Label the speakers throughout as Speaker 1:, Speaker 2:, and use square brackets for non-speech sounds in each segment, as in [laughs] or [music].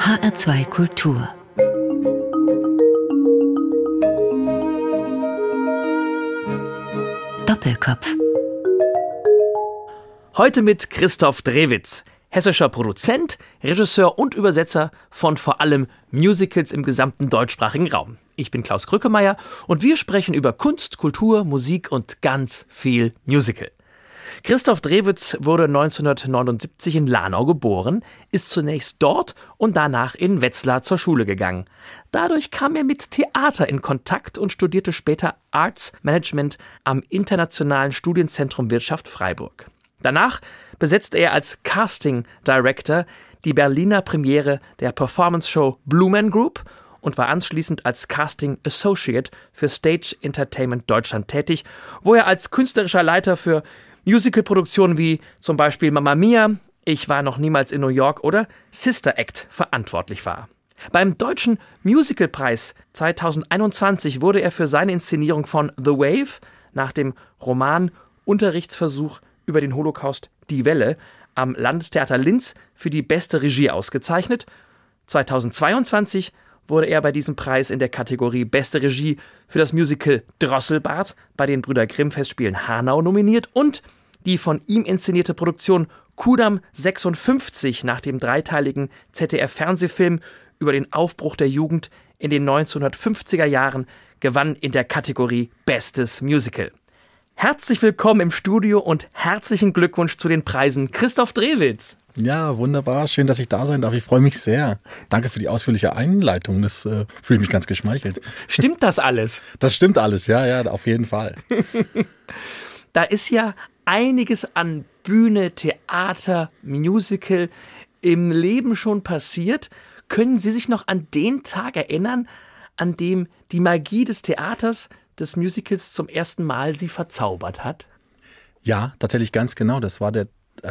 Speaker 1: HR2 Kultur Doppelkopf
Speaker 2: Heute mit Christoph Drewitz, hessischer Produzent, Regisseur und Übersetzer von vor allem Musicals im gesamten deutschsprachigen Raum. Ich bin Klaus Krückemeier und wir sprechen über Kunst, Kultur, Musik und ganz viel Musical. Christoph Drewitz wurde 1979 in Lanau geboren, ist zunächst dort und danach in Wetzlar zur Schule gegangen. Dadurch kam er mit Theater in Kontakt und studierte später Arts Management am Internationalen Studienzentrum Wirtschaft Freiburg. Danach besetzte er als Casting Director die Berliner Premiere der Performance Show Blue Man Group und war anschließend als Casting Associate für Stage Entertainment Deutschland tätig, wo er als künstlerischer Leiter für Musicalproduktionen wie zum Beispiel Mamma Mia, Ich war noch niemals in New York oder Sister Act verantwortlich war. Beim Deutschen Musicalpreis 2021 wurde er für seine Inszenierung von The Wave nach dem Roman Unterrichtsversuch über den Holocaust Die Welle am Landestheater Linz für die beste Regie ausgezeichnet. 2022 wurde er bei diesem Preis in der Kategorie Beste Regie für das Musical Drosselbart bei den Brüder Grimm Festspielen Hanau nominiert und die von ihm inszenierte Produktion Kudam 56 nach dem dreiteiligen ZDF-Fernsehfilm über den Aufbruch der Jugend in den 1950er Jahren gewann in der Kategorie Bestes Musical. Herzlich willkommen im Studio und herzlichen Glückwunsch zu den Preisen Christoph Drewitz.
Speaker 3: Ja, wunderbar. Schön, dass ich da sein darf. Ich freue mich sehr. Danke für die ausführliche Einleitung. Das äh, fühle ich mich ganz geschmeichelt.
Speaker 2: Stimmt das alles?
Speaker 3: Das stimmt alles, ja, ja, auf jeden Fall. [laughs]
Speaker 2: da ist ja einiges an Bühne, Theater, Musical im Leben schon passiert. Können Sie sich noch an den Tag erinnern, an dem die Magie des Theaters, des Musicals zum ersten Mal Sie verzaubert hat?
Speaker 3: Ja, tatsächlich ganz genau. Das war der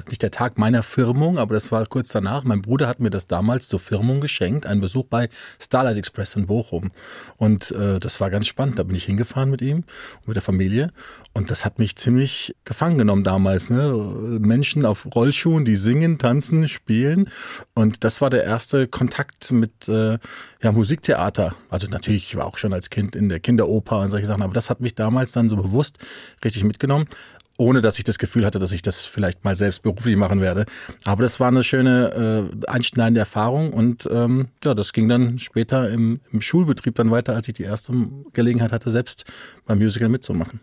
Speaker 3: nicht der Tag meiner Firmung, aber das war kurz danach. Mein Bruder hat mir das damals zur Firmung geschenkt, einen Besuch bei Starlight Express in Bochum. Und äh, das war ganz spannend. Da bin ich hingefahren mit ihm und mit der Familie. Und das hat mich ziemlich gefangen genommen damals. Ne? Menschen auf Rollschuhen, die singen, tanzen, spielen. Und das war der erste Kontakt mit äh, ja, Musiktheater. Also natürlich, ich war auch schon als Kind in der Kinderoper und solche Sachen, aber das hat mich damals dann so bewusst richtig mitgenommen ohne dass ich das Gefühl hatte, dass ich das vielleicht mal selbst beruflich machen werde. Aber das war eine schöne äh, einschneidende Erfahrung und ähm, ja, das ging dann später im, im Schulbetrieb dann weiter, als ich die erste Gelegenheit hatte, selbst beim Musical mitzumachen.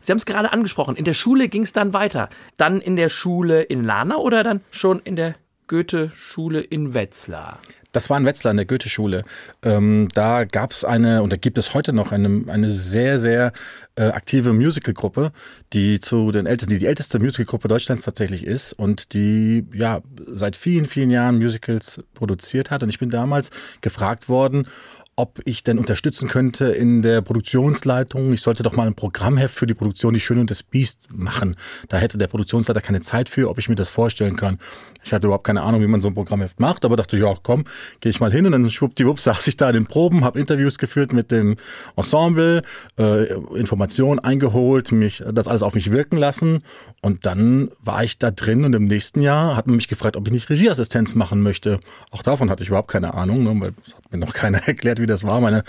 Speaker 2: Sie haben es gerade angesprochen, in der Schule ging es dann weiter. Dann in der Schule in Lana oder dann schon in der Goethe-Schule in Wetzlar?
Speaker 3: Das war in Wetzlar in der Goethe-Schule. Ähm, da gab es eine, und da gibt es heute noch eine, eine sehr, sehr äh, aktive Musical-Gruppe, die zu den ältesten, die die älteste Musical-Gruppe Deutschlands tatsächlich ist und die ja seit vielen, vielen Jahren Musicals produziert hat. Und ich bin damals gefragt worden, ob ich denn unterstützen könnte in der Produktionsleitung. Ich sollte doch mal ein Programmheft für die Produktion Die Schöne und das Biest machen. Da hätte der Produktionsleiter keine Zeit für, ob ich mir das vorstellen kann. Ich hatte überhaupt keine Ahnung, wie man so ein Programmheft macht, aber dachte, ja, komm, gehe ich mal hin und dann schwuppdiwupp [laughs] saß ich da in den Proben, habe Interviews geführt mit dem Ensemble, äh, Informationen eingeholt, mich das alles auf mich wirken lassen und dann war ich da drin und im nächsten Jahr hat man mich gefragt, ob ich nicht Regieassistenz machen möchte. Auch davon hatte ich überhaupt keine Ahnung, ne, weil das hat mir noch [laughs] keiner erklärt, wie das war. Meine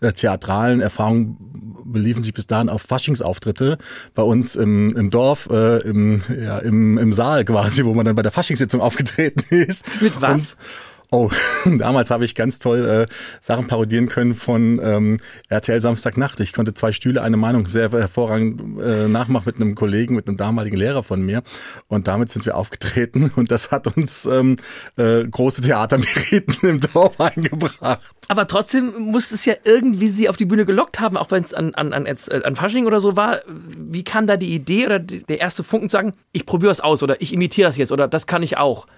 Speaker 3: äh, theatralen Erfahrungen beliefen sich bis dahin auf Faschingsauftritte bei uns im, im Dorf, äh, im, ja, im, im Saal quasi, wo man dann bei der Faschingssitzung aufgetreten [laughs] ist.
Speaker 2: Mit was?
Speaker 3: Und Oh, [laughs] damals habe ich ganz toll äh, Sachen parodieren können von ähm, RTL Samstagnacht. Ich konnte zwei Stühle, eine Meinung sehr hervorragend äh, nachmachen mit einem Kollegen, mit einem damaligen Lehrer von mir. Und damit sind wir aufgetreten [laughs] und das hat uns ähm, äh, große Theatermeriten im Dorf eingebracht.
Speaker 2: Aber trotzdem muss es ja irgendwie sie auf die Bühne gelockt haben, auch wenn es an, an, an, an Fasching oder so war. Wie kam da die Idee oder der erste Funken zu sagen, ich probiere es aus oder ich imitiere das jetzt oder das kann ich auch?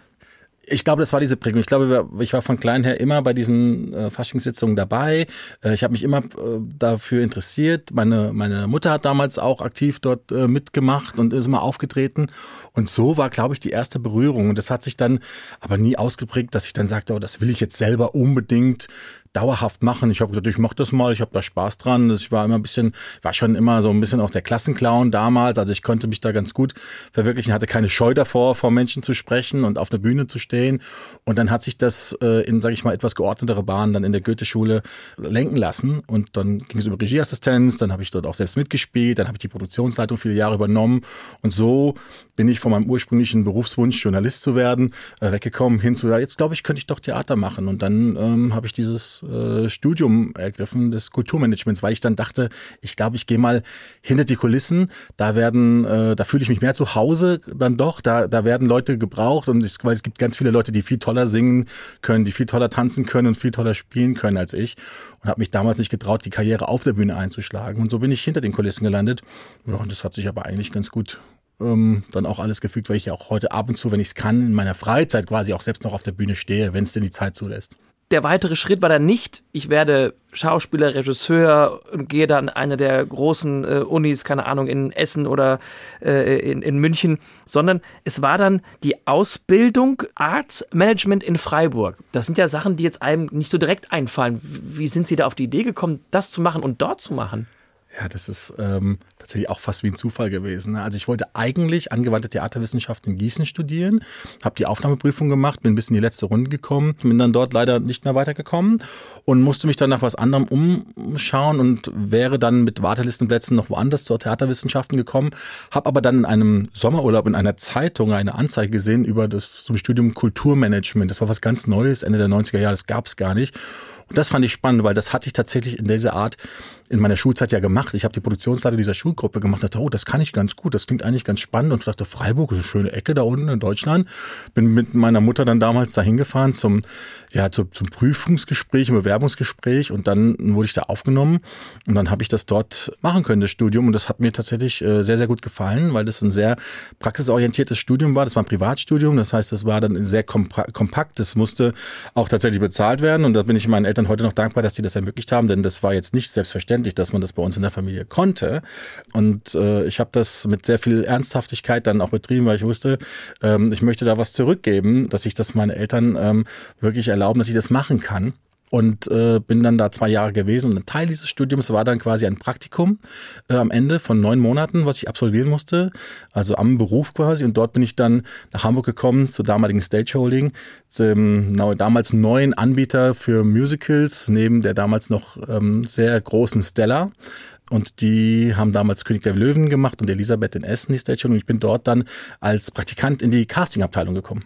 Speaker 3: Ich glaube, das war diese Prägung. Ich glaube, ich war von klein her immer bei diesen äh, Faschingssitzungen dabei. Äh, ich habe mich immer äh, dafür interessiert. Meine, meine Mutter hat damals auch aktiv dort äh, mitgemacht und ist immer aufgetreten. Und so war, glaube ich, die erste Berührung. Und das hat sich dann aber nie ausgeprägt, dass ich dann sagte, oh, das will ich jetzt selber unbedingt dauerhaft machen. Ich habe gesagt, ich mache das mal, ich habe da Spaß dran. Ich war immer ein bisschen, war schon immer so ein bisschen auch der Klassenclown damals. Also ich konnte mich da ganz gut verwirklichen, hatte keine Scheu davor, vor Menschen zu sprechen und auf der Bühne zu stehen. Und dann hat sich das äh, in, sage ich mal, etwas geordnetere Bahnen dann in der Goethe-Schule lenken lassen. Und dann ging es über Regieassistenz, dann habe ich dort auch selbst mitgespielt, dann habe ich die Produktionsleitung viele Jahre übernommen. Und so bin ich von meinem ursprünglichen Berufswunsch, Journalist zu werden, äh, weggekommen hin zu, ja, jetzt glaube ich, könnte ich doch Theater machen. Und dann ähm, habe ich dieses äh, Studium ergriffen des Kulturmanagements, weil ich dann dachte, ich glaube, ich gehe mal hinter die Kulissen. Da werden, äh, da fühle ich mich mehr zu Hause dann doch. Da, da werden Leute gebraucht und ich, weil es gibt ganz viele Leute, die viel toller singen können, die viel toller tanzen können und viel toller spielen können als ich. Und habe mich damals nicht getraut, die Karriere auf der Bühne einzuschlagen. Und so bin ich hinter den Kulissen gelandet. Ja, und das hat sich aber eigentlich ganz gut ähm, dann auch alles gefügt, weil ich ja auch heute ab und zu, wenn ich es kann, in meiner Freizeit quasi auch selbst noch auf der Bühne stehe, wenn es denn die Zeit zulässt.
Speaker 2: Der weitere Schritt war dann nicht, ich werde Schauspieler, Regisseur und gehe dann eine der großen äh, Unis, keine Ahnung, in Essen oder äh, in, in München, sondern es war dann die Ausbildung Arts Management in Freiburg. Das sind ja Sachen, die jetzt einem nicht so direkt einfallen. Wie sind Sie da auf die Idee gekommen, das zu machen und dort zu machen?
Speaker 3: Ja, das ist ähm, tatsächlich auch fast wie ein Zufall gewesen. Ne? Also ich wollte eigentlich angewandte Theaterwissenschaften in Gießen studieren, habe die Aufnahmeprüfung gemacht, bin bis in die letzte Runde gekommen, bin dann dort leider nicht mehr weitergekommen und musste mich dann nach was anderem umschauen und wäre dann mit Wartelistenplätzen noch woanders zur Theaterwissenschaften gekommen, habe aber dann in einem Sommerurlaub in einer Zeitung eine Anzeige gesehen über das zum Studium Kulturmanagement. Das war was ganz Neues, Ende der 90er Jahre, das gab es gar nicht. Und das fand ich spannend, weil das hatte ich tatsächlich in dieser Art in meiner Schulzeit ja gemacht. Ich habe die Produktionsleiter dieser Schulgruppe gemacht und dachte, oh, das kann ich ganz gut, das klingt eigentlich ganz spannend. Und ich dachte, Freiburg ist eine schöne Ecke da unten in Deutschland. Bin mit meiner Mutter dann damals dahin gefahren zum, ja, zu, zum Prüfungsgespräch, Bewerbungsgespräch und dann wurde ich da aufgenommen und dann habe ich das dort machen können, das Studium. Und das hat mir tatsächlich äh, sehr, sehr gut gefallen, weil das ein sehr praxisorientiertes Studium war. Das war ein Privatstudium, das heißt, das war dann sehr kompakt. Das musste auch tatsächlich bezahlt werden und da bin ich meinen Eltern heute noch dankbar, dass die das ermöglicht haben, denn das war jetzt nicht selbstverständlich, dass man das bei uns in der Familie konnte. Und äh, ich habe das mit sehr viel Ernsthaftigkeit dann auch betrieben, weil ich wusste, ähm, ich möchte da was zurückgeben, dass ich das meine Eltern ähm, wirklich erlauben, dass ich das machen kann und äh, bin dann da zwei Jahre gewesen. Und ein Teil dieses Studiums war dann quasi ein Praktikum äh, am Ende von neun Monaten, was ich absolvieren musste, also am Beruf quasi. Und dort bin ich dann nach Hamburg gekommen zur damaligen Stageholding, zum damals neuen Anbieter für Musicals neben der damals noch ähm, sehr großen Stella. Und die haben damals König der Löwen gemacht und Elisabeth in Essen die Stageholding. Und ich bin dort dann als Praktikant in die Castingabteilung gekommen.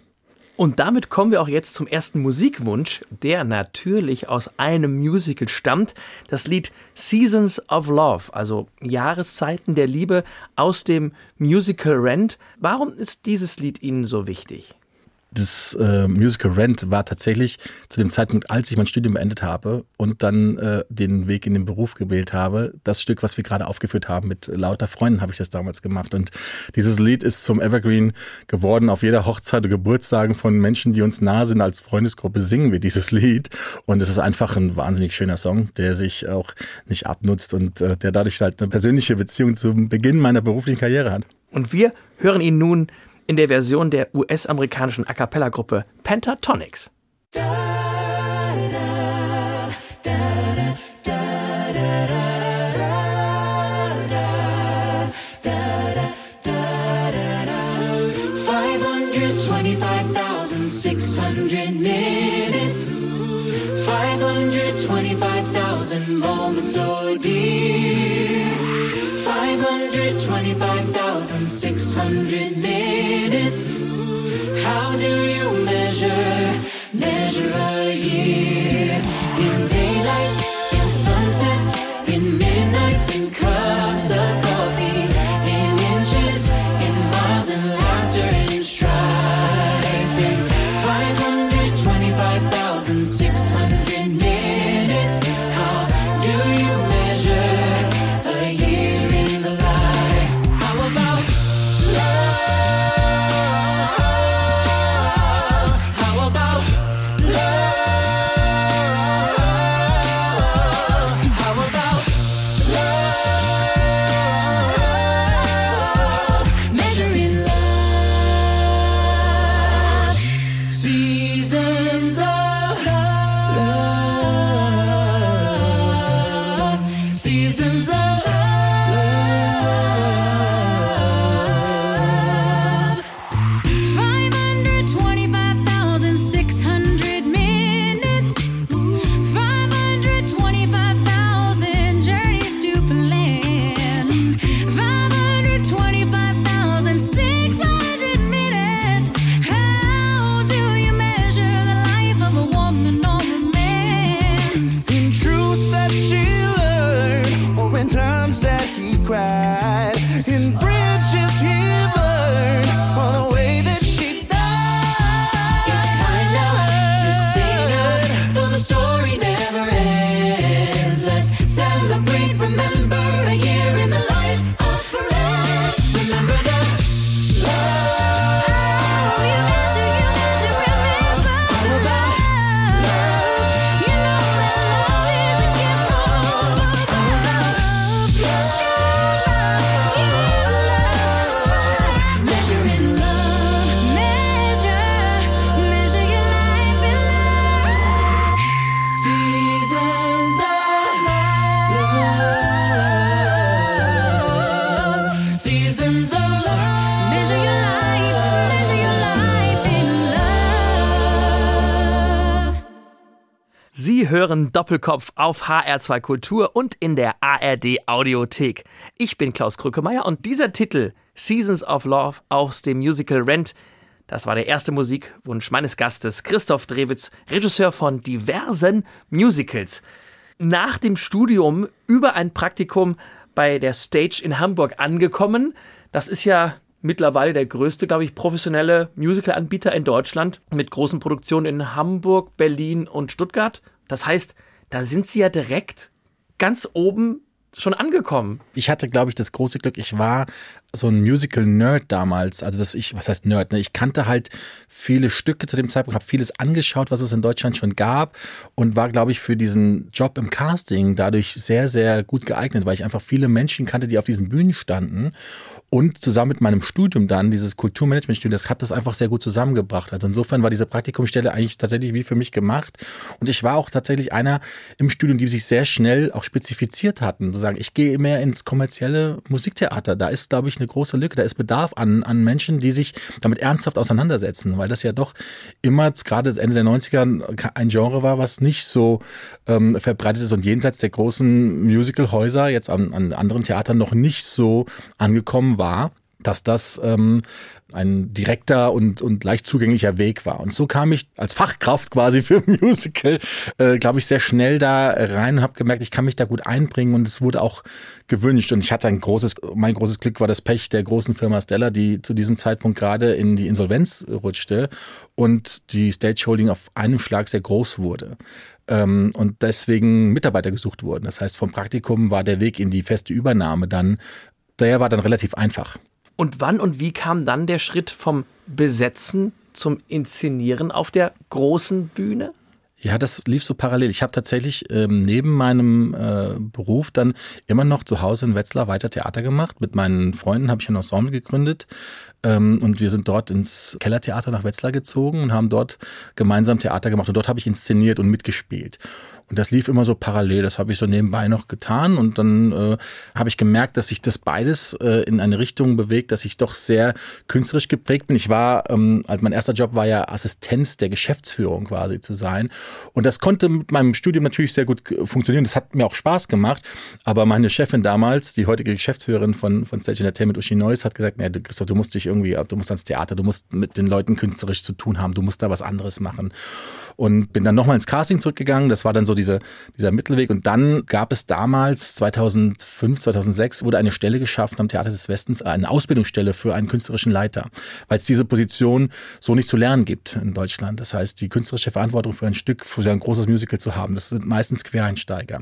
Speaker 2: Und damit kommen wir auch jetzt zum ersten Musikwunsch, der natürlich aus einem Musical stammt. Das Lied Seasons of Love, also Jahreszeiten der Liebe aus dem Musical Rent. Warum ist dieses Lied Ihnen so wichtig?
Speaker 3: Das äh, Musical Rent war tatsächlich zu dem Zeitpunkt, als ich mein Studium beendet habe und dann äh, den Weg in den Beruf gewählt habe, das Stück, was wir gerade aufgeführt haben, mit lauter Freunden habe ich das damals gemacht. Und dieses Lied ist zum Evergreen geworden. Auf jeder Hochzeit und Geburtstagen von Menschen, die uns nah sind als Freundesgruppe, singen wir dieses Lied. Und es ist einfach ein wahnsinnig schöner Song, der sich auch nicht abnutzt und äh, der dadurch halt eine persönliche Beziehung zum Beginn meiner beruflichen Karriere hat.
Speaker 2: Und wir hören ihn nun in der Version der US-amerikanischen A cappella-Gruppe Pentatonics. Moments, oh dear. 525,600 minutes. How do you measure, measure a year? Hören Doppelkopf auf HR2 Kultur und in der ARD Audiothek. Ich bin Klaus Krückemeier und dieser Titel Seasons of Love aus dem Musical Rent, das war der erste Musikwunsch meines Gastes Christoph Drewitz, Regisseur von diversen Musicals. Nach dem Studium über ein Praktikum bei der Stage in Hamburg angekommen. Das ist ja mittlerweile der größte, glaube ich, professionelle Musical-Anbieter in Deutschland mit großen Produktionen in Hamburg, Berlin und Stuttgart. Das heißt, da sind sie ja direkt ganz oben schon angekommen.
Speaker 3: Ich hatte, glaube ich, das große Glück, ich war so ein Musical-Nerd damals. Also das ich, was heißt Nerd? Ne? Ich kannte halt viele Stücke zu dem Zeitpunkt, habe vieles angeschaut, was es in Deutschland schon gab und war, glaube ich, für diesen Job im Casting dadurch sehr, sehr gut geeignet, weil ich einfach viele Menschen kannte, die auf diesen Bühnen standen. Und zusammen mit meinem Studium dann, dieses Kulturmanagement-Studium, das hat das einfach sehr gut zusammengebracht. Also insofern war diese Praktikumsstelle eigentlich tatsächlich wie für mich gemacht. Und ich war auch tatsächlich einer im Studium, die sich sehr schnell auch spezifiziert hatten. Zu sagen, ich gehe mehr ins kommerzielle Musiktheater. Da ist, glaube ich, eine große Lücke. Da ist Bedarf an, an Menschen, die sich damit ernsthaft auseinandersetzen, weil das ja doch immer, gerade Ende der 90er, ein Genre war, was nicht so ähm, verbreitet ist und jenseits der großen Musicalhäuser jetzt an, an anderen Theatern noch nicht so angekommen war dass das ähm, ein direkter und, und leicht zugänglicher Weg war. Und so kam ich als Fachkraft quasi für [laughs] Musical, äh, glaube ich, sehr schnell da rein und habe gemerkt, ich kann mich da gut einbringen und es wurde auch gewünscht. Und ich hatte ein großes, mein großes Glück war das Pech der großen Firma Stella, die zu diesem Zeitpunkt gerade in die Insolvenz rutschte und die Stageholding auf einem Schlag sehr groß wurde ähm, und deswegen Mitarbeiter gesucht wurden. Das heißt, vom Praktikum war der Weg in die feste Übernahme dann, der war dann relativ einfach.
Speaker 2: Und wann und wie kam dann der Schritt vom Besetzen zum Inszenieren auf der großen Bühne?
Speaker 3: Ja, das lief so parallel. Ich habe tatsächlich ähm, neben meinem äh, Beruf dann immer noch zu Hause in Wetzlar weiter Theater gemacht. Mit meinen Freunden habe ich ein Ensemble gegründet ähm, und wir sind dort ins Kellertheater nach Wetzlar gezogen und haben dort gemeinsam Theater gemacht. Und dort habe ich inszeniert und mitgespielt. Und das lief immer so parallel. Das habe ich so nebenbei noch getan. Und dann äh, habe ich gemerkt, dass sich das beides äh, in eine Richtung bewegt, dass ich doch sehr künstlerisch geprägt bin. Ich war, ähm, also mein erster Job war ja Assistenz der Geschäftsführung quasi zu sein. Und das konnte mit meinem Studium natürlich sehr gut funktionieren. Das hat mir auch Spaß gemacht. Aber meine Chefin damals, die heutige Geschäftsführerin von, von Stage Entertainment, Uschi Neuss, hat gesagt, nee, Christoph, du musst dich irgendwie, du musst ans Theater, du musst mit den Leuten künstlerisch zu tun haben, du musst da was anderes machen und bin dann nochmal ins Casting zurückgegangen. Das war dann so diese, dieser Mittelweg. Und dann gab es damals, 2005, 2006, wurde eine Stelle geschaffen am Theater des Westens, eine Ausbildungsstelle für einen künstlerischen Leiter, weil es diese Position so nicht zu lernen gibt in Deutschland. Das heißt, die künstlerische Verantwortung für ein Stück, für ein großes Musical zu haben, das sind meistens Quereinsteiger.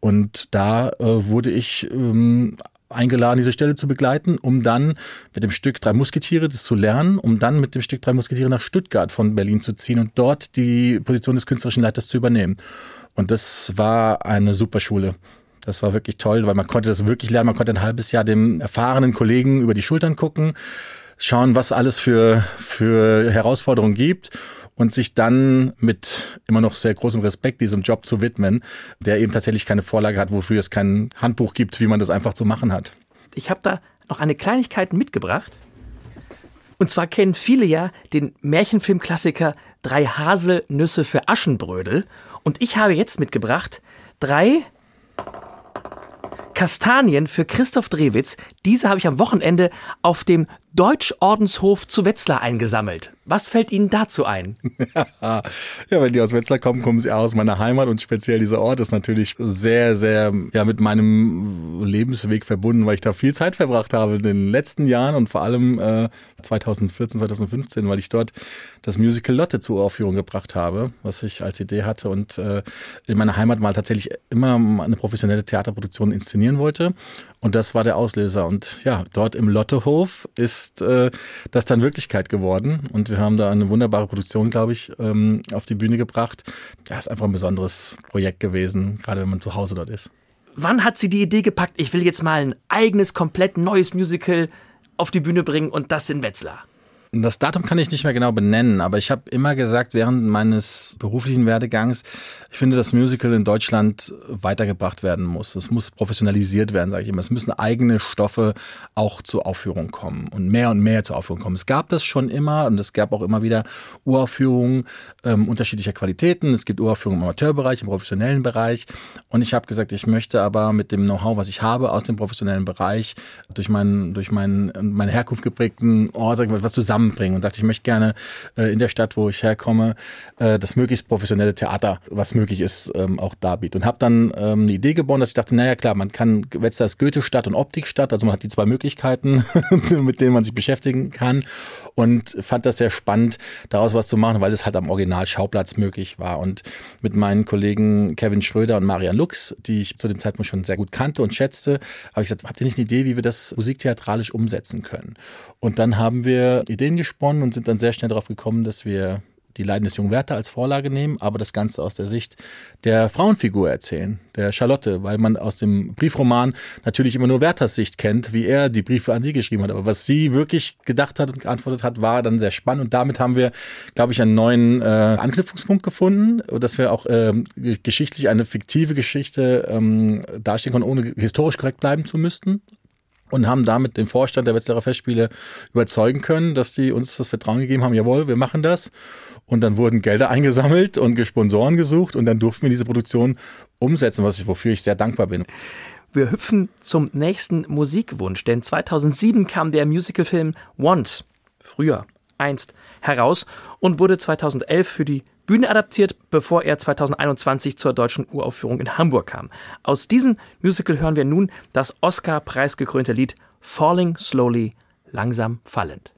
Speaker 3: Und da äh, wurde ich ähm, eingeladen, diese Stelle zu begleiten, um dann mit dem Stück Drei Musketiere das zu lernen, um dann mit dem Stück Drei Musketiere nach Stuttgart von Berlin zu ziehen und dort die Position des künstlerischen Leiters zu übernehmen. Und das war eine super Schule. Das war wirklich toll, weil man konnte das wirklich lernen. Man konnte ein halbes Jahr dem erfahrenen Kollegen über die Schultern gucken, schauen, was alles für, für Herausforderungen gibt und sich dann mit immer noch sehr großem Respekt diesem Job zu widmen, der eben tatsächlich keine Vorlage hat, wofür es kein Handbuch gibt, wie man das einfach zu machen hat.
Speaker 2: Ich habe da noch eine Kleinigkeit mitgebracht. Und zwar kennen viele ja den Märchenfilmklassiker Drei Haselnüsse für Aschenbrödel. Und ich habe jetzt mitgebracht drei Kastanien für Christoph Drewitz. Diese habe ich am Wochenende auf dem Deutschordenshof zu Wetzlar eingesammelt. Was fällt Ihnen dazu ein? [laughs]
Speaker 3: ja, wenn die aus Wetzlar kommen, kommen sie aus meiner Heimat und speziell dieser Ort ist natürlich sehr, sehr ja, mit meinem Lebensweg verbunden, weil ich da viel Zeit verbracht habe in den letzten Jahren und vor allem äh, 2014, 2015, weil ich dort das Musical Lotte zur Aufführung gebracht habe, was ich als Idee hatte und äh, in meiner Heimat mal tatsächlich immer eine professionelle Theaterproduktion inszenieren wollte und das war der Auslöser und ja, dort im Lottehof ist äh, das dann Wirklichkeit geworden. Und wir haben da eine wunderbare Produktion, glaube ich, ähm, auf die Bühne gebracht. Das ist einfach ein besonderes Projekt gewesen, gerade wenn man zu Hause dort ist.
Speaker 2: Wann hat sie die Idee gepackt, ich will jetzt mal ein eigenes, komplett neues Musical auf die Bühne bringen und das in Wetzlar?
Speaker 3: Das Datum kann ich nicht mehr genau benennen, aber ich habe immer gesagt, während meines beruflichen Werdegangs, ich finde, dass Musical in Deutschland weitergebracht werden muss. Es muss professionalisiert werden, sage ich immer. Es müssen eigene Stoffe auch zur Aufführung kommen und mehr und mehr zur Aufführung kommen. Es gab das schon immer und es gab auch immer wieder Uraufführungen ähm, unterschiedlicher Qualitäten. Es gibt Uraufführungen im Amateurbereich, im professionellen Bereich. Und ich habe gesagt, ich möchte aber mit dem Know-how, was ich habe aus dem professionellen Bereich, durch meinen, durch meinen, meine Herkunft geprägten Ort, was zusammen zusammenbringen und dachte, ich möchte gerne äh, in der Stadt, wo ich herkomme, äh, das möglichst professionelle Theater, was möglich ist, ähm, auch darbieten. Und habe dann ähm, eine Idee geboren, dass ich dachte, naja klar, man kann, Wetzlar ist Goethe-Stadt und Optikstadt, also man hat die zwei Möglichkeiten, [laughs] mit denen man sich beschäftigen kann und fand das sehr spannend, daraus was zu machen, weil es halt am Original-Schauplatz möglich war. Und mit meinen Kollegen Kevin Schröder und Marian Lux, die ich zu dem Zeitpunkt schon sehr gut kannte und schätzte, habe ich gesagt, habt ihr nicht eine Idee, wie wir das musiktheatralisch umsetzen können? Und dann haben wir Ideen gesponnen und sind dann sehr schnell darauf gekommen, dass wir die Leiden des jungen Werther als Vorlage nehmen, aber das Ganze aus der Sicht der Frauenfigur erzählen, der Charlotte, weil man aus dem Briefroman natürlich immer nur Werthers Sicht kennt, wie er die Briefe an sie geschrieben hat. Aber was sie wirklich gedacht hat und geantwortet hat, war dann sehr spannend und damit haben wir, glaube ich, einen neuen äh, Anknüpfungspunkt gefunden, dass wir auch äh, geschichtlich eine fiktive Geschichte ähm, darstellen konnten, ohne historisch korrekt bleiben zu müssten und haben damit den Vorstand der Wetzlarer Festspiele überzeugen können, dass die uns das Vertrauen gegeben haben, jawohl, wir machen das. Und dann wurden Gelder eingesammelt und Sponsoren gesucht und dann durften wir diese Produktion umsetzen, was ich, wofür ich sehr dankbar bin.
Speaker 4: Wir hüpfen zum nächsten Musikwunsch, denn 2007 kam der Musicalfilm Once, früher, einst, heraus und wurde 2011 für die Bühne adaptiert, bevor er 2021 zur deutschen Uraufführung in Hamburg kam. Aus diesem Musical hören wir nun das Oscar-preisgekrönte Lied Falling Slowly, langsam fallend.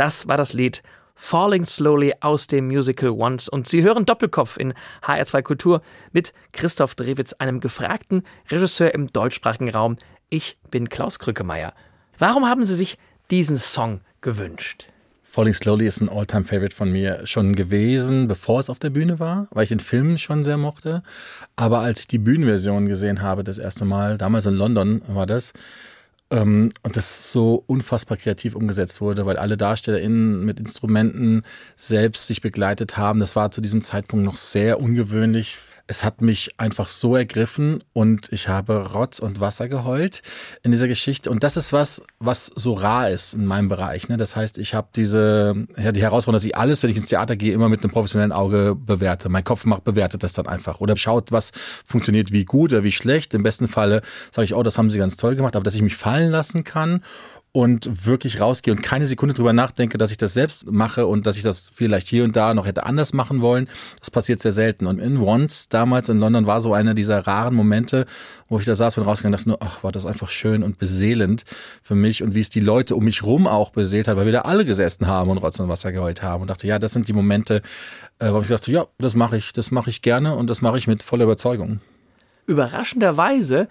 Speaker 2: Das war das Lied Falling Slowly aus dem Musical Once. Und Sie hören Doppelkopf in HR2 Kultur mit Christoph Drewitz, einem gefragten Regisseur im deutschsprachigen Raum. Ich bin Klaus Krückemeier. Warum haben Sie sich diesen Song gewünscht?
Speaker 3: Falling Slowly ist ein All-Time-Favorite von mir schon gewesen, bevor es auf der Bühne war, weil ich den Film schon sehr mochte. Aber als ich die Bühnenversion gesehen habe, das erste Mal, damals in London war das, und das so unfassbar kreativ umgesetzt wurde, weil alle DarstellerInnen mit Instrumenten selbst sich begleitet haben. Das war zu diesem Zeitpunkt noch sehr ungewöhnlich es hat mich einfach so ergriffen und ich habe Rotz und Wasser geheult in dieser Geschichte. Und das ist was, was so rar ist in meinem Bereich. Ne? Das heißt, ich habe diese, ja, die Herausforderung, dass ich alles, wenn ich ins Theater gehe, immer mit einem professionellen Auge bewerte. Mein Kopf macht, bewertet das dann einfach. Oder schaut, was funktioniert wie gut oder wie schlecht. Im besten Falle sage ich, oh, das haben sie ganz toll gemacht. Aber dass ich mich fallen lassen kann und wirklich rausgehe und keine Sekunde drüber nachdenke, dass ich das selbst mache und dass ich das vielleicht hier und da noch hätte anders machen wollen. Das passiert sehr selten. Und in Once damals in London war so einer dieser raren Momente, wo ich da saß und rausgegangen dachte nur, ach, war das einfach schön und beseelend für mich und wie es die Leute um mich rum auch beseelt hat, weil wir da alle gesessen haben und Rotz und Wasser geheult haben und dachte, ja, das sind die Momente, äh, wo ich dachte, ja, das mache ich, das mache ich gerne und das mache ich mit voller Überzeugung.
Speaker 2: Überraschenderweise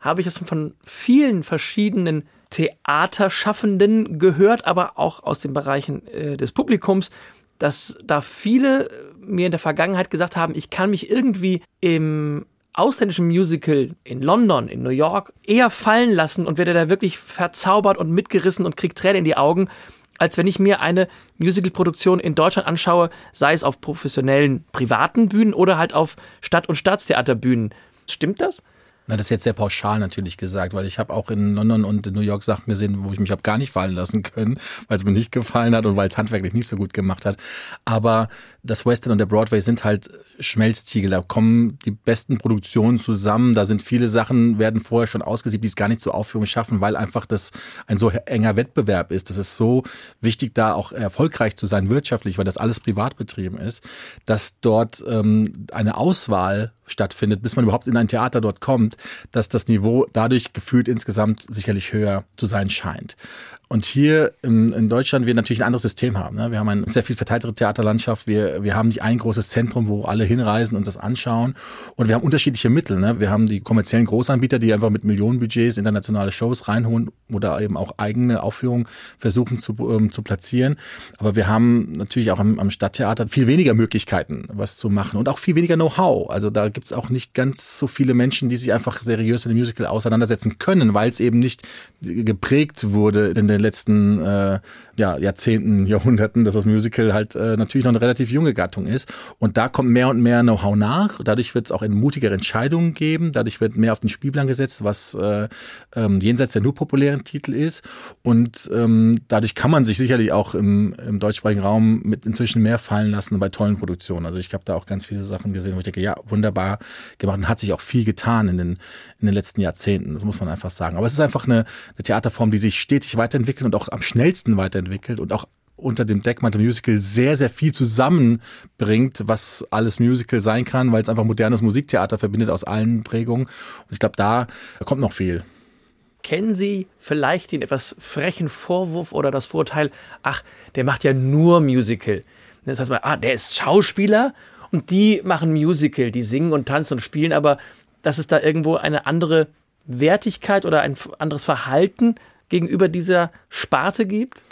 Speaker 2: habe ich es von vielen verschiedenen Theaterschaffenden gehört, aber auch aus den Bereichen äh, des Publikums, dass da viele mir in der Vergangenheit gesagt haben, ich kann mich irgendwie im ausländischen Musical in London, in New York eher fallen lassen und werde da wirklich verzaubert und mitgerissen und krieg Tränen in die Augen, als wenn ich mir eine Musicalproduktion in Deutschland anschaue, sei es auf professionellen privaten Bühnen oder halt auf Stadt- und Staatstheaterbühnen. Stimmt das?
Speaker 3: Na, das ist jetzt sehr pauschal natürlich gesagt, weil ich habe auch in London und in New York Sachen gesehen, wo ich mich habe gar nicht fallen lassen können, [laughs] weil es mir nicht gefallen hat und weil es handwerklich nicht so gut gemacht hat. Aber das Western und der Broadway sind halt Schmelztiegel. Da kommen die besten Produktionen zusammen. Da sind viele Sachen, werden vorher schon ausgesiebt, die es gar nicht zur Aufführung schaffen, weil einfach das ein so enger Wettbewerb ist. Das ist so wichtig, da auch erfolgreich zu sein wirtschaftlich, weil das alles privat betrieben ist, dass dort ähm, eine Auswahl stattfindet, bis man überhaupt in ein Theater dort kommt, dass das Niveau dadurch gefühlt insgesamt sicherlich höher zu sein scheint. Und hier in, in Deutschland wir natürlich ein anderes System haben. Ne? Wir haben eine sehr viel verteiltere Theaterlandschaft. Wir, wir haben nicht ein großes Zentrum, wo alle hinreisen und das anschauen. Und wir haben unterschiedliche Mittel. Ne? Wir haben die kommerziellen Großanbieter, die einfach mit Millionenbudgets internationale Shows reinholen oder eben auch eigene Aufführungen versuchen zu, ähm, zu platzieren. Aber wir haben natürlich auch am, am Stadttheater viel weniger Möglichkeiten, was zu machen und auch viel weniger Know-how. Also da gibt es auch nicht ganz so viele Menschen, die sich einfach seriös mit dem Musical auseinandersetzen können, weil es eben nicht geprägt wurde in den letzten äh, ja, Jahrzehnten, [laughs] Jahrhunderten, dass das Musical halt äh, natürlich noch eine relativ junge Gattung ist. Und da kommt mehr und mehr Know-how nach. Dadurch wird es auch mutigere Entscheidungen geben. Dadurch wird mehr auf den Spielplan gesetzt, was äh, ähm, jenseits der nur populären Titel ist. Und ähm, dadurch kann man sich sicherlich auch im, im deutschsprachigen Raum mit inzwischen mehr fallen lassen bei tollen Produktionen. Also ich habe da auch ganz viele Sachen gesehen, wo ich denke, ja, wunderbar gemacht und hat sich auch viel getan in den, in den letzten Jahrzehnten. Das muss man einfach sagen. Aber es ist einfach eine, eine Theaterform, die sich stetig weiterentwickelt weiterentwickelt und auch am schnellsten weiterentwickelt und auch unter dem Deckmantel Musical sehr, sehr viel zusammenbringt, was alles Musical sein kann, weil es einfach modernes Musiktheater verbindet aus allen Prägungen. Und ich glaube, da kommt noch viel.
Speaker 2: Kennen Sie vielleicht den etwas frechen Vorwurf oder das Vorurteil, ach, der macht ja nur Musical. Das heißt mal, ah, der ist Schauspieler und die machen Musical, die singen und tanzen und spielen, aber dass es da irgendwo eine andere Wertigkeit oder ein anderes Verhalten gegenüber dieser Sparte gibt?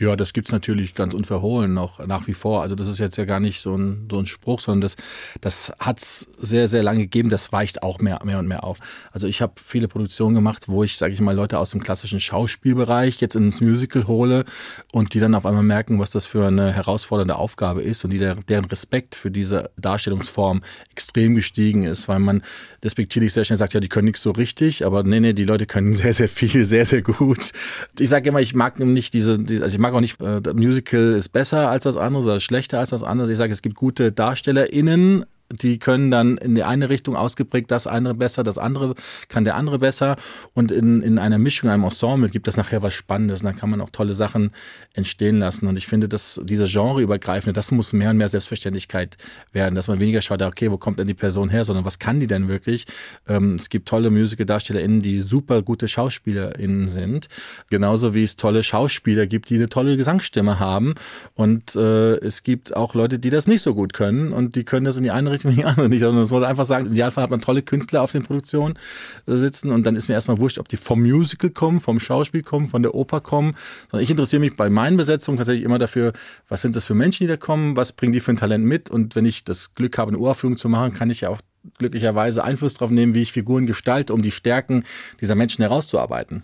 Speaker 3: Ja, das gibt's natürlich ganz unverhohlen noch nach wie vor. Also das ist jetzt ja gar nicht so ein, so ein Spruch, sondern das, das hat's sehr, sehr lange gegeben. Das weicht auch mehr, mehr und mehr auf. Also ich habe viele Produktionen gemacht, wo ich, sage ich mal, Leute aus dem klassischen Schauspielbereich jetzt ins Musical hole und die dann auf einmal merken, was das für eine herausfordernde Aufgabe ist und die, deren Respekt für diese Darstellungsform extrem gestiegen ist, weil man despektierlich sehr schnell sagt, ja, die können nichts so richtig, aber nee, nee, die Leute können [laughs] sehr, sehr viel, sehr, sehr gut. Ich sage immer, ich mag nicht diese, also ich mag mag auch nicht, äh, Musical ist besser als das andere oder schlechter als das andere. Ich sage, es gibt gute DarstellerInnen, die können dann in die eine Richtung ausgeprägt das eine besser, das andere kann der andere besser. Und in, in einer Mischung, einem Ensemble gibt das nachher was Spannendes. Und dann kann man auch tolle Sachen entstehen lassen. Und ich finde, dass diese Genreübergreifende, das muss mehr und mehr Selbstverständlichkeit werden, dass man weniger schaut, okay, wo kommt denn die Person her, sondern was kann die denn wirklich? Ähm, es gibt tolle Musical-DarstellerInnen, die super gute SchauspielerInnen sind. Genauso wie es tolle Schauspieler gibt, die eine tolle Gesangsstimme haben. Und äh, es gibt auch Leute, die das nicht so gut können und die können das in die eine Richtung, in die andere nicht. Sondern es muss einfach sagen, im Idealfall hat man tolle Künstler auf den Produktionen äh, sitzen und dann ist mir erstmal wurscht, ob die vom Musical kommen, vom Schauspiel kommen, von der Oper kommen. Sondern ich interessiere mich bei meinen Besetzungen tatsächlich immer dafür, was sind das für Menschen, die da kommen, was bringen die für ein Talent mit und wenn ich das Glück habe, eine Uraufführung zu machen, kann ich ja auch glücklicherweise Einfluss darauf nehmen, wie ich Figuren gestalte, um die Stärken dieser Menschen herauszuarbeiten.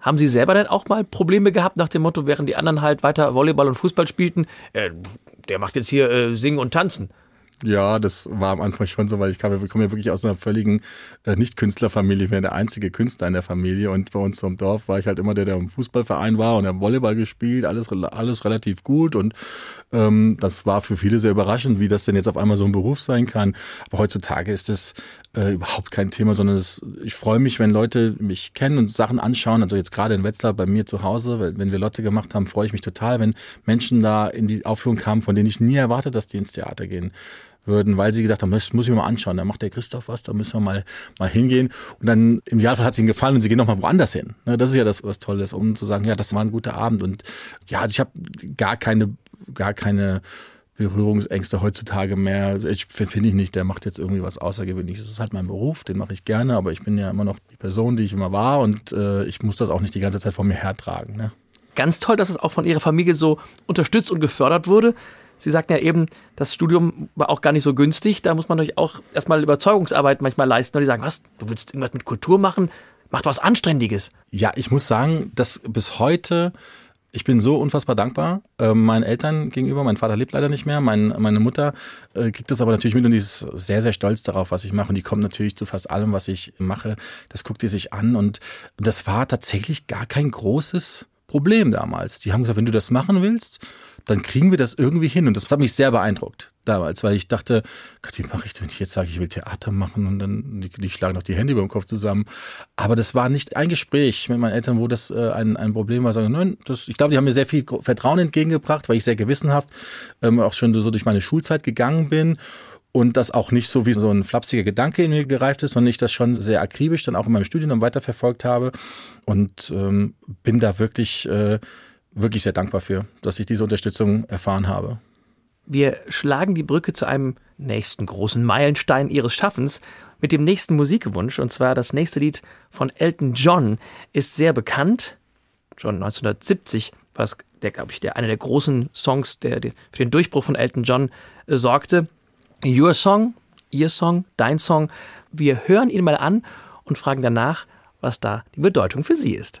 Speaker 2: Haben Sie selber denn auch mal Probleme gehabt nach dem Motto, während die anderen halt weiter Volleyball und Fußball spielten, äh, der macht jetzt hier äh, Singen und Tanzen?
Speaker 3: Ja, das war am Anfang schon so, weil ich komme, komme ja wirklich aus einer völligen äh, Nicht-Künstlerfamilie. Ich bin der einzige Künstler in der Familie und bei uns im Dorf war ich halt immer der, der im Fußballverein war und der Volleyball gespielt, alles, alles relativ gut und ähm, das war für viele sehr überraschend, wie das denn jetzt auf einmal so ein Beruf sein kann. Aber heutzutage ist das äh, überhaupt kein Thema, sondern es, ich freue mich, wenn Leute mich kennen und Sachen anschauen. Also jetzt gerade in Wetzlar bei mir zu Hause, wenn wir Lotte gemacht haben, freue ich mich total, wenn Menschen da in die Aufführung kamen, von denen ich nie erwartet, dass die ins Theater gehen würden, weil sie gedacht haben, das muss ich mir mal anschauen. Da macht der Christoph was, da müssen wir mal, mal hingehen. Und dann im Idealfall hat es ihnen gefallen und sie gehen noch mal woanders hin. Ne, das ist ja das, was Tolles, um zu sagen, ja, das war ein guter Abend. Und ja, also ich habe gar keine, gar keine Berührungsängste heutzutage mehr. Also ich finde ich nicht, der macht jetzt irgendwie was Außergewöhnliches. Das ist halt mein Beruf, den mache ich gerne, aber ich bin ja immer noch die Person, die ich immer war und äh, ich muss das auch nicht die ganze Zeit vor mir hertragen. Ne?
Speaker 2: Ganz toll, dass es auch von Ihrer Familie so unterstützt und gefördert wurde. Sie sagten ja eben, das Studium war auch gar nicht so günstig. Da muss man euch auch erstmal Überzeugungsarbeit manchmal leisten. Und die sagen, was, du willst irgendwas mit Kultur machen? Mach was Anständiges.
Speaker 3: Ja, ich muss sagen, dass bis heute ich bin so unfassbar dankbar äh, meinen Eltern gegenüber. Mein Vater lebt leider nicht mehr. Mein, meine Mutter äh, kriegt das aber natürlich mit und die ist sehr, sehr stolz darauf, was ich mache. Und die kommt natürlich zu fast allem, was ich mache. Das guckt die sich an. Und das war tatsächlich gar kein großes Problem damals. Die haben gesagt, wenn du das machen willst, dann kriegen wir das irgendwie hin. Und das hat mich sehr beeindruckt damals, weil ich dachte, Gott, wie mache ich denn, wenn ich jetzt sage, ich will Theater machen und dann die, die schlagen noch die Hände über den Kopf zusammen. Aber das war nicht ein Gespräch mit meinen Eltern, wo das äh, ein, ein Problem war. Sagen, nein, das, ich glaube, die haben mir sehr viel Vertrauen entgegengebracht, weil ich sehr gewissenhaft ähm, auch schon so durch meine Schulzeit gegangen bin und das auch nicht so wie so ein flapsiger Gedanke in mir gereift ist, sondern ich das schon sehr akribisch dann auch in meinem Studium weiterverfolgt habe und ähm, bin da wirklich äh, wirklich sehr dankbar für, dass ich diese Unterstützung erfahren habe.
Speaker 2: Wir schlagen die Brücke zu einem nächsten großen Meilenstein ihres Schaffens mit dem nächsten Musikwunsch. Und zwar das nächste Lied von Elton John ist sehr bekannt. Schon 1970 war das, der, glaube ich, der, einer der großen Songs, der, der für den Durchbruch von Elton John äh, sorgte. Your Song, Ihr Song, Dein Song. Wir hören ihn mal an und fragen danach, was da die Bedeutung für Sie ist.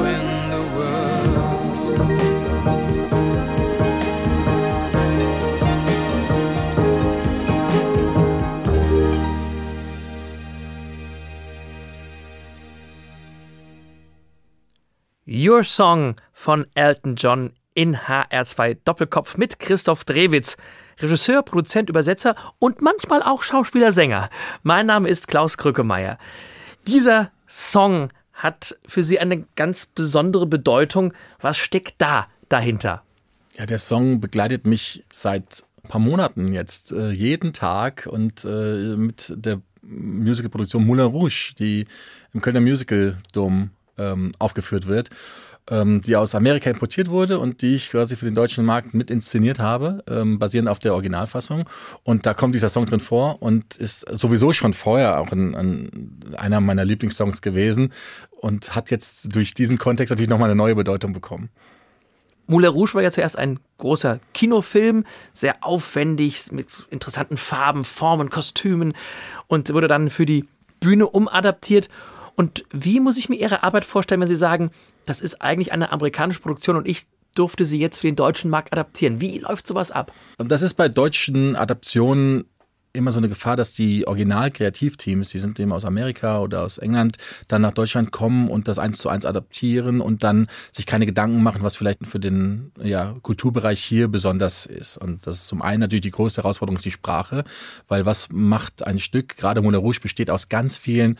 Speaker 2: Your Song von Elton John in HR2 Doppelkopf mit Christoph Drewitz. Regisseur, Produzent, Übersetzer und manchmal auch Schauspieler, Sänger. Mein Name ist Klaus Krückemeier. Dieser Song hat für Sie eine ganz besondere Bedeutung. Was steckt da dahinter?
Speaker 3: Ja, der Song begleitet mich seit ein paar Monaten jetzt äh, jeden Tag und äh, mit der Musicalproduktion Moulin Rouge, die im Kölner Musical Dome ähm, aufgeführt wird, ähm, die aus Amerika importiert wurde und die ich quasi für den deutschen Markt mit inszeniert habe, ähm, basierend auf der Originalfassung. Und da kommt dieser Song drin vor und ist sowieso schon vorher auch ein, ein, einer meiner Lieblingssongs gewesen und hat jetzt durch diesen Kontext natürlich nochmal eine neue Bedeutung bekommen.
Speaker 2: Moulin Rouge war ja zuerst ein großer Kinofilm, sehr aufwendig, mit interessanten Farben, Formen, Kostümen und wurde dann für die Bühne umadaptiert. Und wie muss ich mir Ihre Arbeit vorstellen, wenn Sie sagen, das ist eigentlich eine amerikanische Produktion und ich durfte sie jetzt für den deutschen Markt adaptieren? Wie läuft sowas ab?
Speaker 3: Das ist bei deutschen Adaptionen immer so eine Gefahr, dass die Original-Kreativteams, die sind eben aus Amerika oder aus England, dann nach Deutschland kommen und das eins zu eins adaptieren und dann sich keine Gedanken machen, was vielleicht für den ja, Kulturbereich hier besonders ist. Und das ist zum einen natürlich die größte Herausforderung ist die Sprache, weil was macht ein Stück? Gerade Moulin Rouge besteht aus ganz vielen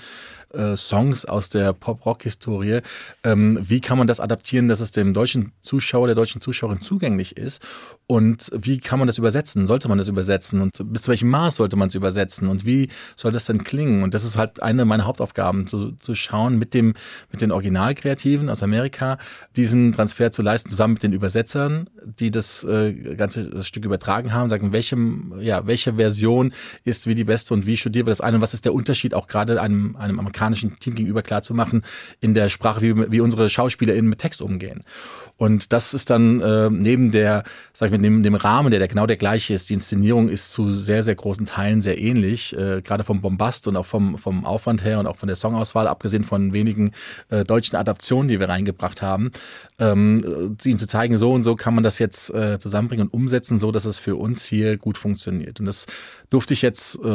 Speaker 3: äh, Songs aus der Pop-Rock-Historie. Ähm, wie kann man das adaptieren, dass es dem deutschen Zuschauer, der deutschen Zuschauerin zugänglich ist? Und wie kann man das übersetzen? Sollte man das übersetzen? Und bis zu welchem Maß sollte man es übersetzen? Und wie soll das denn klingen? Und das ist halt eine meiner Hauptaufgaben, zu, zu schauen, mit dem, mit den Originalkreativen aus Amerika, diesen Transfer zu leisten, zusammen mit den Übersetzern, die das äh, ganze das Stück übertragen haben, sagen, welche, ja, welche Version ist wie die beste und wie studieren wir das ein und was ist der Unterschied auch gerade einem, einem amerikanischen Team gegenüber klar zu machen in der Sprache, wie, wie unsere SchauspielerInnen mit Text umgehen. Und das ist dann äh, neben der, sag ich mal, neben dem Rahmen, der, der genau der gleiche ist. Die Inszenierung ist zu sehr, sehr großen Teilen sehr ähnlich, äh, gerade vom Bombast und auch vom, vom Aufwand her und auch von der Songauswahl, abgesehen von wenigen äh, deutschen Adaptionen, die wir reingebracht haben, ähm, ihnen zu zeigen, so und so kann man das jetzt äh, zusammenbringen und umsetzen, so dass es für uns hier gut funktioniert. Und das durfte ich jetzt äh,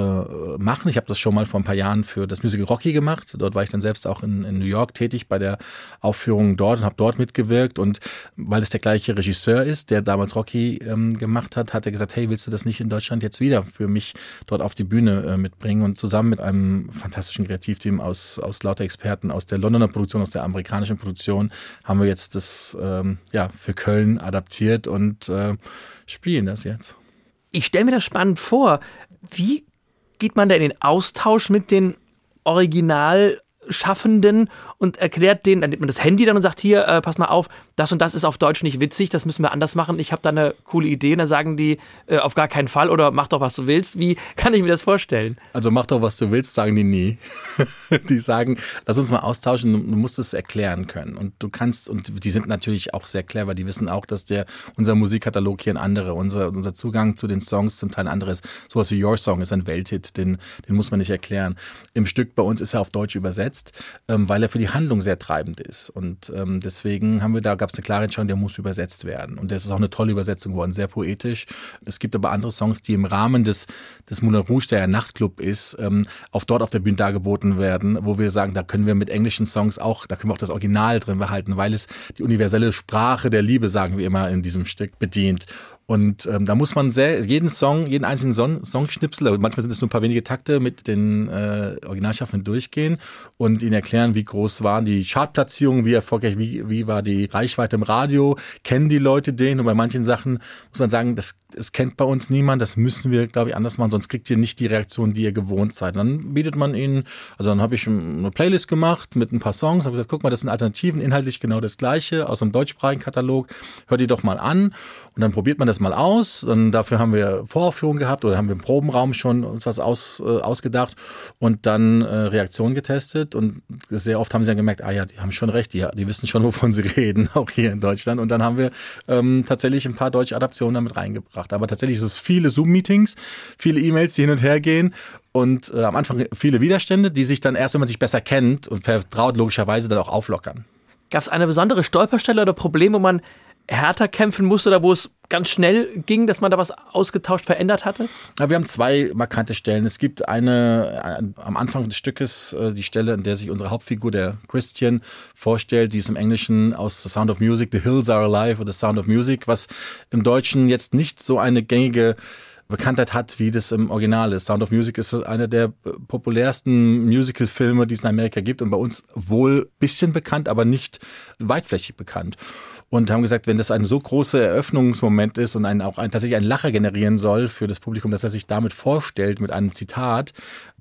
Speaker 3: machen. Ich habe das schon mal vor ein paar Jahren für das Musical Rocky gemacht gemacht. Dort war ich dann selbst auch in, in New York tätig bei der Aufführung dort und habe dort mitgewirkt. Und weil es der gleiche Regisseur ist, der damals Rocky ähm, gemacht hat, hat er gesagt, hey, willst du das nicht in Deutschland jetzt wieder für mich dort auf die Bühne äh, mitbringen? Und zusammen mit einem fantastischen Kreativteam aus, aus lauter Experten aus der Londoner Produktion, aus der amerikanischen Produktion, haben wir jetzt das ähm, ja, für Köln adaptiert und äh, spielen das jetzt.
Speaker 2: Ich stelle mir das spannend vor. Wie geht man da in den Austausch mit den Originalschaffenden und erklärt denen, dann nimmt man das Handy dann und sagt, hier, äh, pass mal auf, das und das ist auf Deutsch nicht witzig, das müssen wir anders machen, ich habe da eine coole Idee. Und dann sagen die, äh, auf gar keinen Fall oder mach doch, was du willst. Wie [laughs] kann ich mir das vorstellen?
Speaker 3: Also mach doch, was du willst, sagen die nie. [laughs] die sagen, lass uns mal austauschen, du, musst es erklären können. Und du kannst, und die sind natürlich auch sehr clever, die wissen auch, dass der, unser Musikkatalog hier ein anderer, unser, unser Zugang zu den Songs zum Teil ein anderes. Sowas wie Your Song ist ein Welthit, den, den muss man nicht erklären. Im Stück bei uns ist er auf Deutsch übersetzt, ähm, weil er für die Handlung sehr treibend ist. Und ähm, deswegen haben wir da, gab es eine klare Entscheidung, der muss übersetzt werden. Und das ist auch eine tolle Übersetzung geworden, sehr poetisch. Es gibt aber andere Songs, die im Rahmen des, des Moulin Rouge, der ja Nachtclub ist, ähm, auf dort auf der Bühne dargeboten werden, wo wir sagen, da können wir mit englischen Songs auch, da können wir auch das Original drin behalten, weil es die universelle Sprache der Liebe, sagen wir immer, in diesem Stück bedient. Und ähm, da muss man sehr, jeden Song, jeden einzelnen Song, Songschnipsel, manchmal sind es nur ein paar wenige Takte, mit den äh, Originalschaffenden durchgehen und ihnen erklären, wie groß waren die Chartplatzierungen, wie erfolgreich, wie, wie war die Reichweite im Radio, kennen die Leute den? Und bei manchen Sachen muss man sagen, das, das kennt bei uns niemand, das müssen wir, glaube ich, anders machen, sonst kriegt ihr nicht die Reaktion, die ihr gewohnt seid. Dann bietet man ihnen, also dann habe ich eine Playlist gemacht mit ein paar Songs, habe gesagt, guck mal, das sind Alternativen, inhaltlich genau das gleiche aus einem deutschsprachigen Katalog, hört die doch mal an und dann probiert man das mal aus. Und dafür haben wir Voraufführungen gehabt oder haben wir im Probenraum schon uns was aus, äh, ausgedacht und dann äh, Reaktionen getestet. Und sehr oft haben sie dann gemerkt, ah ja, die haben schon recht, die, die wissen schon, wovon sie [laughs] reden, auch hier in Deutschland. Und dann haben wir ähm, tatsächlich ein paar deutsche Adaptionen damit reingebracht. Aber tatsächlich ist es viele Zoom-Meetings, viele E-Mails, die hin und her gehen und äh, am Anfang viele Widerstände, die sich dann erst, wenn man sich besser kennt und vertraut, logischerweise dann auch auflockern.
Speaker 2: Gab es eine besondere Stolperstelle oder Problem, wo man härter kämpfen musste oder wo es ganz schnell ging, dass man da was ausgetauscht, verändert hatte?
Speaker 3: Ja, wir haben zwei markante Stellen. Es gibt eine äh, am Anfang des Stückes, äh, die Stelle, in der sich unsere Hauptfigur, der Christian, vorstellt, die ist im Englischen aus The Sound of Music, The Hills Are Alive oder The Sound of Music, was im Deutschen jetzt nicht so eine gängige Bekanntheit hat, wie das im Original ist. Sound of Music ist einer der populärsten Musical-Filme, die es in Amerika gibt und bei uns wohl bisschen bekannt, aber nicht weitflächig bekannt und haben gesagt, wenn das ein so großer Eröffnungsmoment ist und ein, auch ein, tatsächlich ein Lacher generieren soll für das Publikum, dass er sich damit vorstellt mit einem Zitat,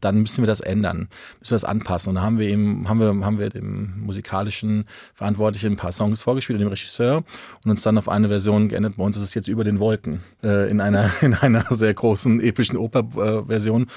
Speaker 3: dann müssen wir das ändern, müssen wir das anpassen. Und da haben wir eben, haben wir, haben wir dem musikalischen Verantwortlichen ein paar Songs vorgespielt, dem Regisseur und uns dann auf eine Version geändert. Bei uns ist es jetzt über den Wolken äh, in einer [laughs] in einer sehr großen epischen Operversion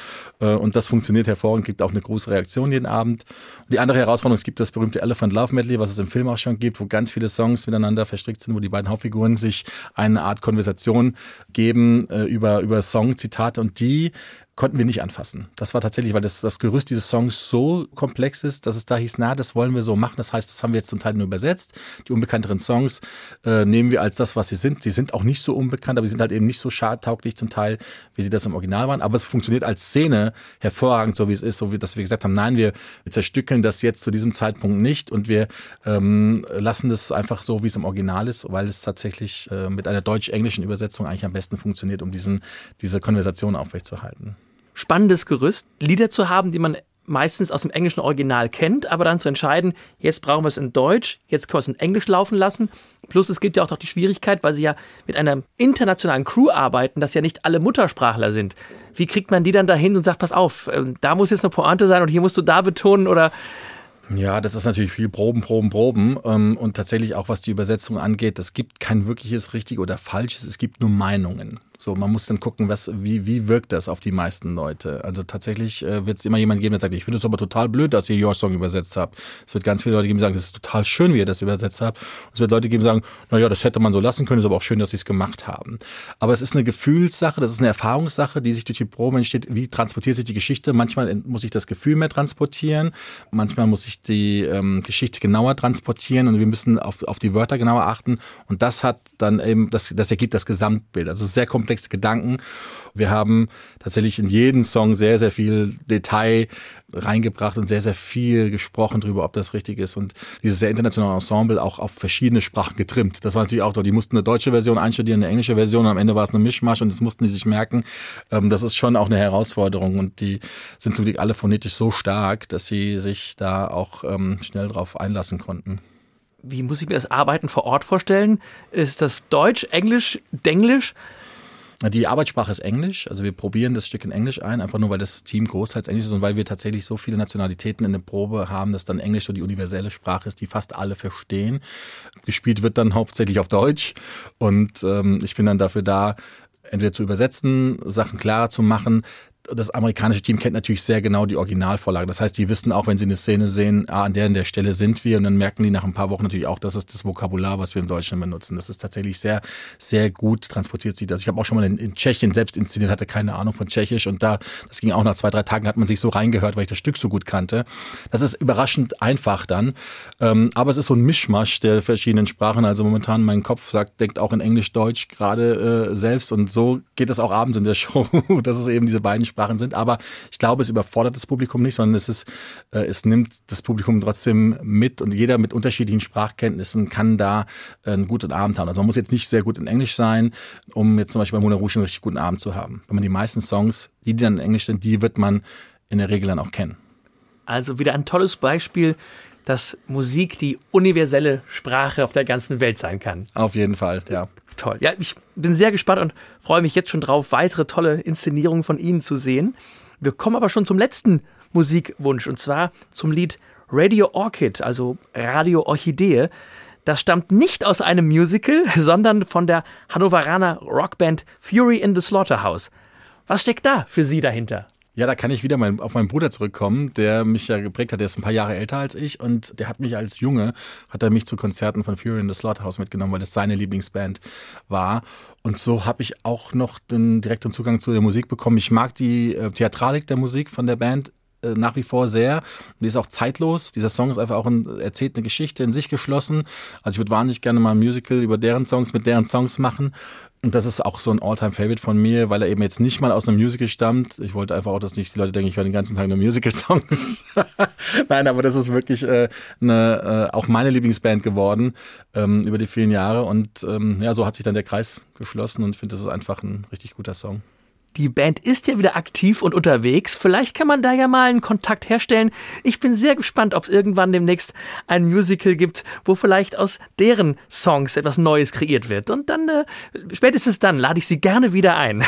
Speaker 3: äh, und das funktioniert hervorragend, gibt auch eine große Reaktion jeden Abend. Und die andere Herausforderung, es gibt das berühmte Elephant Love Medley, was es im Film auch schon gibt, wo ganz viele Songs miteinander verstrickt sind, wo die beiden Hauptfiguren sich eine Art Konversation geben äh, über über Songzitate und die konnten wir nicht anfassen. Das war tatsächlich, weil das, das Gerüst dieses Songs so komplex ist, dass es da hieß, na, das wollen wir so machen. Das heißt, das haben wir jetzt zum Teil nur übersetzt. Die unbekannteren Songs äh, nehmen wir als das, was sie sind. Sie sind auch nicht so unbekannt, aber sie sind halt eben nicht so schadtauglich zum Teil, wie sie das im Original waren. Aber es funktioniert als Szene hervorragend, so wie es ist, so wie dass wir gesagt haben, nein, wir, zerstückeln das jetzt zu diesem Zeitpunkt nicht und wir ähm, lassen das einfach so, wie es im Original ist, weil es tatsächlich äh, mit einer deutsch-englischen Übersetzung eigentlich am besten funktioniert, um diesen, diese Konversation aufrechtzuerhalten
Speaker 2: spannendes Gerüst, Lieder zu haben, die man meistens aus dem englischen Original kennt, aber dann zu entscheiden, jetzt brauchen wir es in Deutsch, jetzt können wir es in Englisch laufen lassen. Plus es gibt ja auch noch die Schwierigkeit, weil sie ja mit einer internationalen Crew arbeiten, dass ja nicht alle Muttersprachler sind. Wie kriegt man die dann dahin und sagt, pass auf, ähm, da muss jetzt eine Pointe sein und hier musst du da betonen oder
Speaker 3: ja, das ist natürlich viel Proben, Proben, Proben. Ähm, und tatsächlich auch, was die Übersetzung angeht, es gibt kein wirkliches richtig oder falsches, es gibt nur Meinungen. So, man muss dann gucken, was, wie, wie wirkt das auf die meisten Leute. Also tatsächlich äh, wird es immer jemand geben, der sagt, ich finde es aber total blöd, dass ihr Your Song übersetzt habt. Es wird ganz viele Leute geben, die sagen, das ist total schön, wie ihr das übersetzt habt. Und es wird Leute geben, die sagen, naja, das hätte man so lassen können, ist aber auch schön, dass sie es gemacht haben. Aber es ist eine Gefühlssache, das ist eine Erfahrungssache, die sich durch die Probe entsteht. Wie transportiert sich die Geschichte? Manchmal muss ich das Gefühl mehr transportieren, manchmal muss ich die ähm, Geschichte genauer transportieren und wir müssen auf, auf die Wörter genauer achten. Und das hat dann eben, das, das ergibt das Gesamtbild. Also es ist sehr kompliziert komplexe Gedanken. Wir haben tatsächlich in jeden Song sehr, sehr viel Detail reingebracht und sehr, sehr viel gesprochen darüber, ob das richtig ist. Und dieses sehr internationale Ensemble auch auf verschiedene Sprachen getrimmt. Das war natürlich auch dort. Die mussten eine deutsche Version einstudieren, eine englische Version. Am Ende war es eine Mischmasch und das mussten die sich merken. Ähm, das ist schon auch eine Herausforderung. Und die sind zum Glück alle phonetisch so stark, dass sie sich da auch ähm, schnell drauf einlassen konnten.
Speaker 2: Wie muss ich mir das Arbeiten vor Ort vorstellen? Ist das Deutsch, Englisch, Denglisch?
Speaker 3: Die Arbeitssprache ist Englisch, also wir probieren das Stück in Englisch ein, einfach nur weil das Team großteils Englisch ist und weil wir tatsächlich so viele Nationalitäten in der Probe haben, dass dann Englisch so die universelle Sprache ist, die fast alle verstehen. Gespielt wird dann hauptsächlich auf Deutsch und ähm, ich bin dann dafür da, entweder zu übersetzen, Sachen klarer zu machen, das amerikanische Team kennt natürlich sehr genau die Originalvorlage. Das heißt, die wissen auch, wenn sie eine Szene sehen, ah, an der an der Stelle sind wir und dann merken die nach ein paar Wochen natürlich auch, das ist das Vokabular, was wir im Deutschen benutzen. Das ist tatsächlich sehr, sehr gut transportiert sich das. Ich habe auch schon mal in, in, Tschechien selbst inszeniert, hatte keine Ahnung von Tschechisch und da, das ging auch nach zwei, drei Tagen, hat man sich so reingehört, weil ich das Stück so gut kannte. Das ist überraschend einfach dann. Ähm, aber es ist so ein Mischmasch der verschiedenen Sprachen. Also momentan mein Kopf sagt, denkt auch in Englisch, Deutsch gerade äh, selbst und so geht es auch abends in der [laughs] Show, dass es eben diese beiden Sprachen Sprachen sind. Aber ich glaube, es überfordert das Publikum nicht, sondern es ist, äh, es nimmt das Publikum trotzdem mit und jeder mit unterschiedlichen Sprachkenntnissen kann da äh, einen guten Abend haben. Also man muss jetzt nicht sehr gut in Englisch sein, um jetzt zum Beispiel bei Moulin Rouge einen richtig guten Abend zu haben. Wenn man die meisten Songs, die, die dann in Englisch sind, die wird man in der Regel dann auch kennen.
Speaker 2: Also wieder ein tolles Beispiel, dass Musik die universelle Sprache auf der ganzen Welt sein kann.
Speaker 3: Auf jeden Fall, ja
Speaker 2: toll. Ja, ich bin sehr gespannt und freue mich jetzt schon drauf, weitere tolle Inszenierungen von Ihnen zu sehen. Wir kommen aber schon zum letzten Musikwunsch und zwar zum Lied Radio Orchid, also Radio Orchidee. Das stammt nicht aus einem Musical, [laughs] sondern von der Hannoveraner Rockband Fury in the Slaughterhouse. Was steckt da für Sie dahinter?
Speaker 3: Ja, da kann ich wieder mein, auf meinen Bruder zurückkommen, der mich ja geprägt hat. Der ist ein paar Jahre älter als ich und der hat mich als Junge, hat er mich zu Konzerten von Fury in the Slaughterhouse mitgenommen, weil das seine Lieblingsband war. Und so habe ich auch noch den direkten Zugang zu der Musik bekommen. Ich mag die äh, Theatralik der Musik von der Band nach wie vor sehr. Die ist auch zeitlos. Dieser Song ist einfach auch ein, erzählt eine Geschichte in sich geschlossen. Also ich würde wahnsinnig gerne mal ein Musical über deren Songs mit deren Songs machen. Und das ist auch so ein Alltime-Favorite von mir, weil er eben jetzt nicht mal aus einem Musical stammt. Ich wollte einfach auch, dass nicht die Leute denken, ich höre den ganzen Tag nur Musical-Songs. [laughs] Nein, aber das ist wirklich äh, eine, äh, auch meine Lieblingsband geworden ähm, über die vielen Jahre. Und ähm, ja, so hat sich dann der Kreis geschlossen und ich finde, das ist einfach ein richtig guter Song.
Speaker 2: Die Band ist ja wieder aktiv und unterwegs. Vielleicht kann man da ja mal einen Kontakt herstellen. Ich bin sehr gespannt, ob es irgendwann demnächst ein Musical gibt, wo vielleicht aus deren Songs etwas Neues kreiert wird. Und dann, äh, spätestens dann, lade ich Sie gerne wieder ein.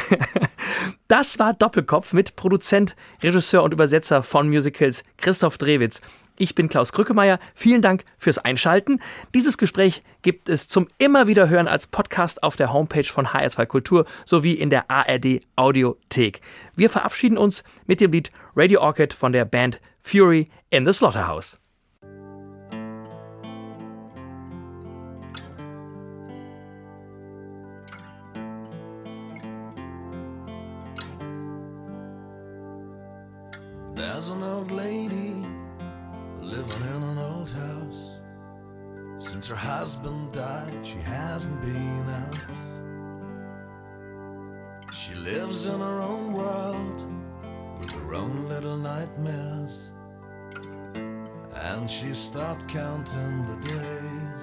Speaker 2: [laughs] das war Doppelkopf mit Produzent, Regisseur und Übersetzer von Musicals Christoph Drewitz. Ich bin Klaus Krückemeier. Vielen Dank fürs Einschalten. Dieses Gespräch gibt es zum immer wieder hören als Podcast auf der Homepage von HR2 Kultur sowie in der ARD Audiothek. Wir verabschieden uns mit dem Lied Radio Orchid von der Band Fury in the Slaughterhouse. There's an old lady living in an old house. Since her husband died, she hasn't been out. She lives in her own world with her own little nightmares. And she stopped counting the days.